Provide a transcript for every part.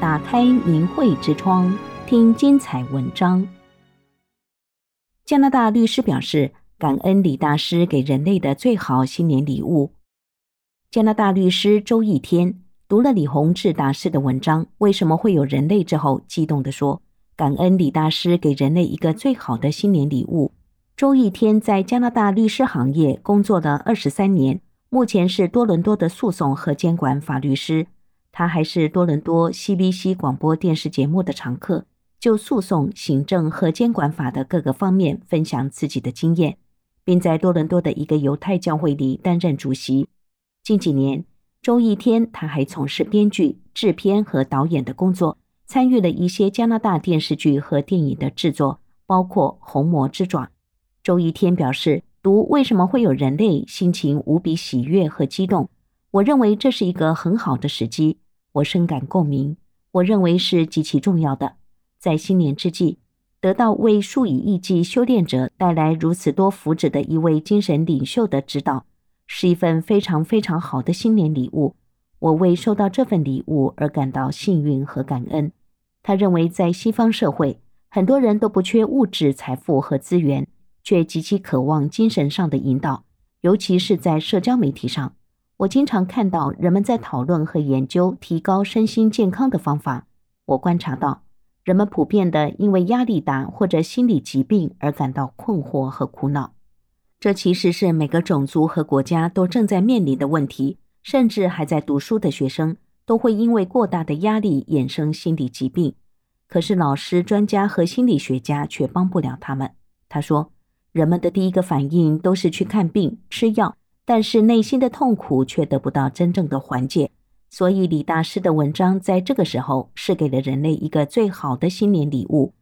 打开明慧之窗，听精彩文章。加拿大律师表示，感恩李大师给人类的最好新年礼物。加拿大律师周一天读了李洪志大师的文章《为什么会有人类》之后，激动地说：“感恩李大师给人类一个最好的新年礼物。”周一天在加拿大律师行业工作了二十三年。目前是多伦多的诉讼和监管法律师，他还是多伦多 CBC 广播电视节目的常客，就诉讼、行政和监管法的各个方面分享自己的经验，并在多伦多的一个犹太教会里担任主席。近几年，周一天他还从事编剧、制片和导演的工作，参与了一些加拿大电视剧和电影的制作，包括《红魔之爪》。周一天表示。读为什么会有人类，心情无比喜悦和激动。我认为这是一个很好的时机，我深感共鸣。我认为是极其重要的，在新年之际，得到为数以亿计修炼者带来如此多福祉的一位精神领袖的指导，是一份非常非常好的新年礼物。我为收到这份礼物而感到幸运和感恩。他认为，在西方社会，很多人都不缺物质财富和资源。却极其渴望精神上的引导，尤其是在社交媒体上。我经常看到人们在讨论和研究提高身心健康的方法。我观察到，人们普遍的因为压力大或者心理疾病而感到困惑和苦恼。这其实是每个种族和国家都正在面临的问题。甚至还在读书的学生都会因为过大的压力衍生心理疾病。可是老师、专家和心理学家却帮不了他们。他说。人们的第一个反应都是去看病、吃药，但是内心的痛苦却得不到真正的缓解。所以，李大师的文章在这个时候是给了人类一个最好的新年礼物。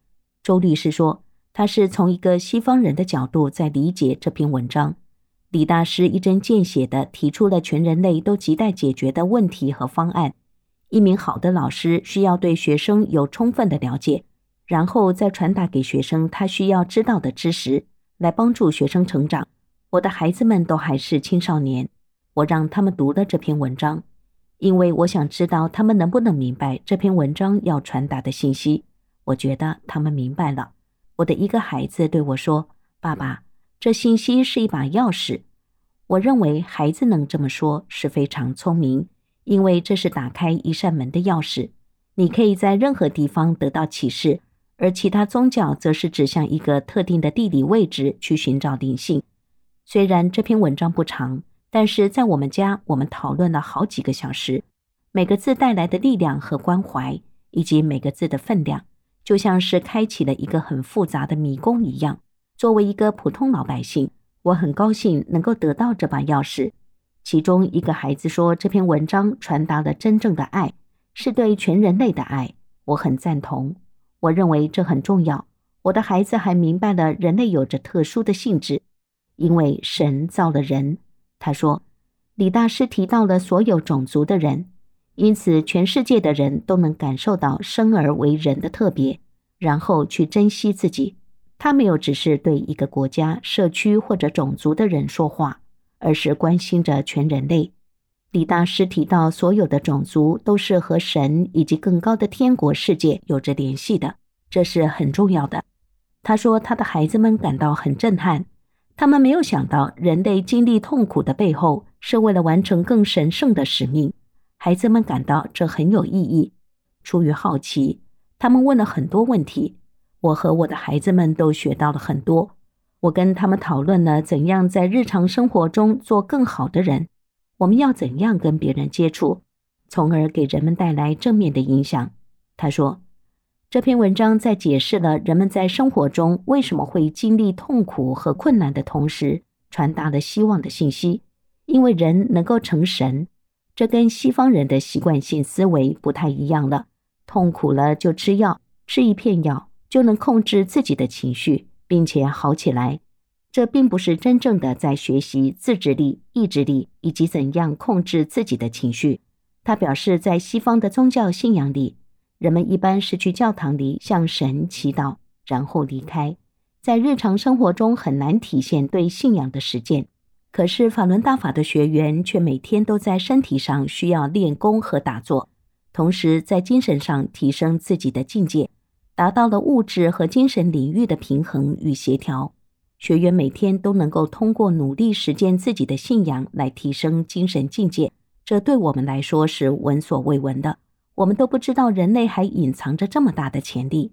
周律师说，他是从一个西方人的角度在理解这篇文章。李大师一针见血地提出了全人类都亟待解决的问题和方案。一名好的老师需要对学生有充分的了解，然后再传达给学生他需要知道的知识。来帮助学生成长。我的孩子们都还是青少年，我让他们读了这篇文章，因为我想知道他们能不能明白这篇文章要传达的信息。我觉得他们明白了。我的一个孩子对我说：“爸爸，这信息是一把钥匙。”我认为孩子能这么说是非常聪明，因为这是打开一扇门的钥匙。你可以在任何地方得到启示。而其他宗教则是指向一个特定的地理位置去寻找灵性。虽然这篇文章不长，但是在我们家，我们讨论了好几个小时。每个字带来的力量和关怀，以及每个字的分量，就像是开启了一个很复杂的迷宫一样。作为一个普通老百姓，我很高兴能够得到这把钥匙。其中一个孩子说，这篇文章传达了真正的爱，是对全人类的爱。我很赞同。我认为这很重要。我的孩子还明白了人类有着特殊的性质，因为神造了人。他说，李大师提到了所有种族的人，因此全世界的人都能感受到生而为人的特别，然后去珍惜自己。他没有只是对一个国家、社区或者种族的人说话，而是关心着全人类。李大师提到，所有的种族都是和神以及更高的天国世界有着联系的，这是很重要的。他说，他的孩子们感到很震撼，他们没有想到人类经历痛苦的背后是为了完成更神圣的使命。孩子们感到这很有意义。出于好奇，他们问了很多问题。我和我的孩子们都学到了很多。我跟他们讨论了怎样在日常生活中做更好的人。我们要怎样跟别人接触，从而给人们带来正面的影响？他说，这篇文章在解释了人们在生活中为什么会经历痛苦和困难的同时，传达了希望的信息。因为人能够成神，这跟西方人的习惯性思维不太一样了。痛苦了就吃药，吃一片药就能控制自己的情绪，并且好起来。这并不是真正的在学习自制力、意志力以及怎样控制自己的情绪。他表示，在西方的宗教信仰里，人们一般是去教堂里向神祈祷，然后离开。在日常生活中很难体现对信仰的实践。可是法轮大法的学员却每天都在身体上需要练功和打坐。同时在精神上提升自己的境界，达到了物质和精神领域的平衡与协调。学员每天都能够通过努力实践自己的信仰来提升精神境界，这对我们来说是闻所未闻的。我们都不知道人类还隐藏着这么大的潜力。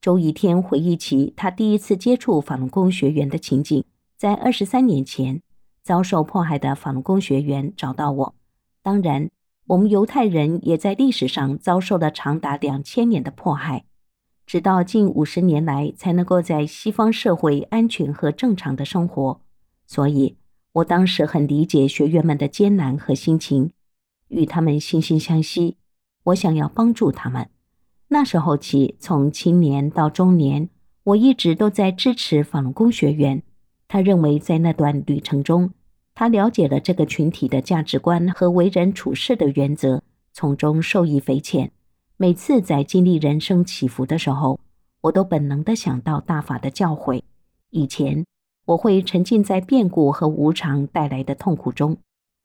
周一天回忆起他第一次接触法轮功学员的情景，在二十三年前，遭受迫害的法轮功学员找到我。当然，我们犹太人也在历史上遭受了长达两千年的迫害。直到近五十年来，才能够在西方社会安全和正常的生活。所以，我当时很理解学员们的艰难和心情，与他们惺惺相惜。我想要帮助他们。那时候起，从青年到中年，我一直都在支持法轮功学员。他认为，在那段旅程中，他了解了这个群体的价值观和为人处事的原则，从中受益匪浅。每次在经历人生起伏的时候，我都本能地想到大法的教诲。以前我会沉浸在变故和无常带来的痛苦中，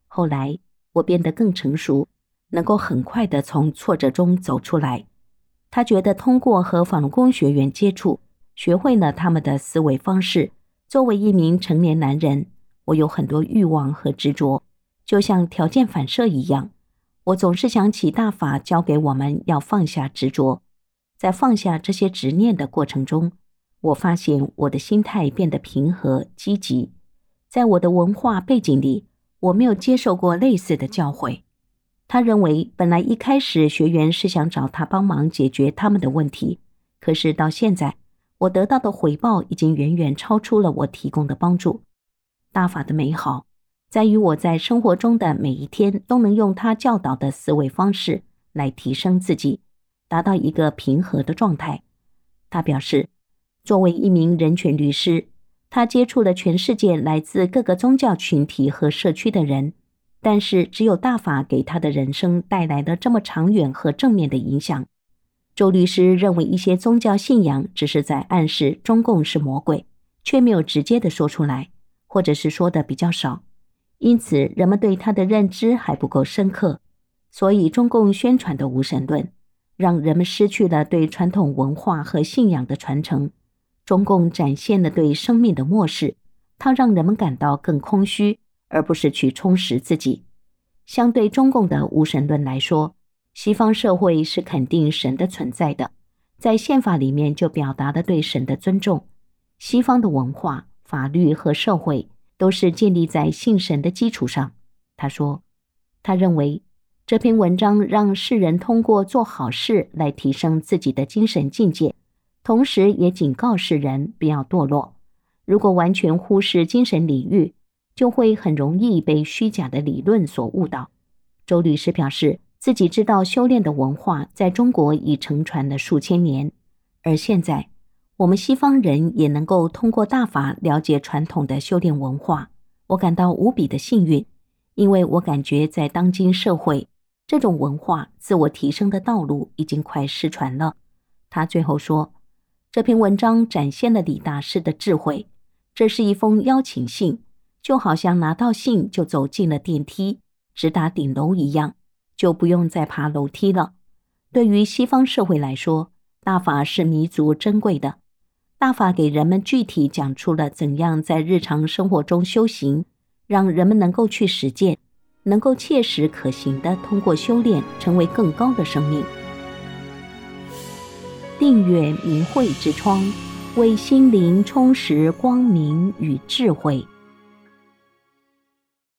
后来我变得更成熟，能够很快的从挫折中走出来。他觉得通过和法轮功学员接触，学会了他们的思维方式。作为一名成年男人，我有很多欲望和执着，就像条件反射一样。我总是想起大法教给我们要放下执着，在放下这些执念的过程中，我发现我的心态变得平和积极。在我的文化背景里，我没有接受过类似的教诲。他认为，本来一开始学员是想找他帮忙解决他们的问题，可是到现在，我得到的回报已经远远超出了我提供的帮助。大法的美好。在于我在生活中的每一天都能用他教导的思维方式来提升自己，达到一个平和的状态。他表示，作为一名人权律师，他接触了全世界来自各个宗教群体和社区的人，但是只有大法给他的人生带来了这么长远和正面的影响。周律师认为，一些宗教信仰只是在暗示中共是魔鬼，却没有直接的说出来，或者是说的比较少。因此，人们对他的认知还不够深刻，所以中共宣传的无神论，让人们失去了对传统文化和信仰的传承。中共展现了对生命的漠视，它让人们感到更空虚，而不是去充实自己。相对中共的无神论来说，西方社会是肯定神的存在的，在宪法里面就表达了对神的尊重。西方的文化、法律和社会。都是建立在信神的基础上。他说，他认为这篇文章让世人通过做好事来提升自己的精神境界，同时也警告世人不要堕落。如果完全忽视精神领域，就会很容易被虚假的理论所误导。周律师表示，自己知道修炼的文化在中国已承传了数千年，而现在。我们西方人也能够通过大法了解传统的修炼文化，我感到无比的幸运，因为我感觉在当今社会，这种文化自我提升的道路已经快失传了。他最后说，这篇文章展现了李大师的智慧，这是一封邀请信，就好像拿到信就走进了电梯，直达顶楼一样，就不用再爬楼梯了。对于西方社会来说，大法是弥足珍贵的。大法给人们具体讲出了怎样在日常生活中修行，让人们能够去实践，能够切实可行地通过修炼成为更高的生命。订阅明慧之窗，为心灵充实光明与智慧。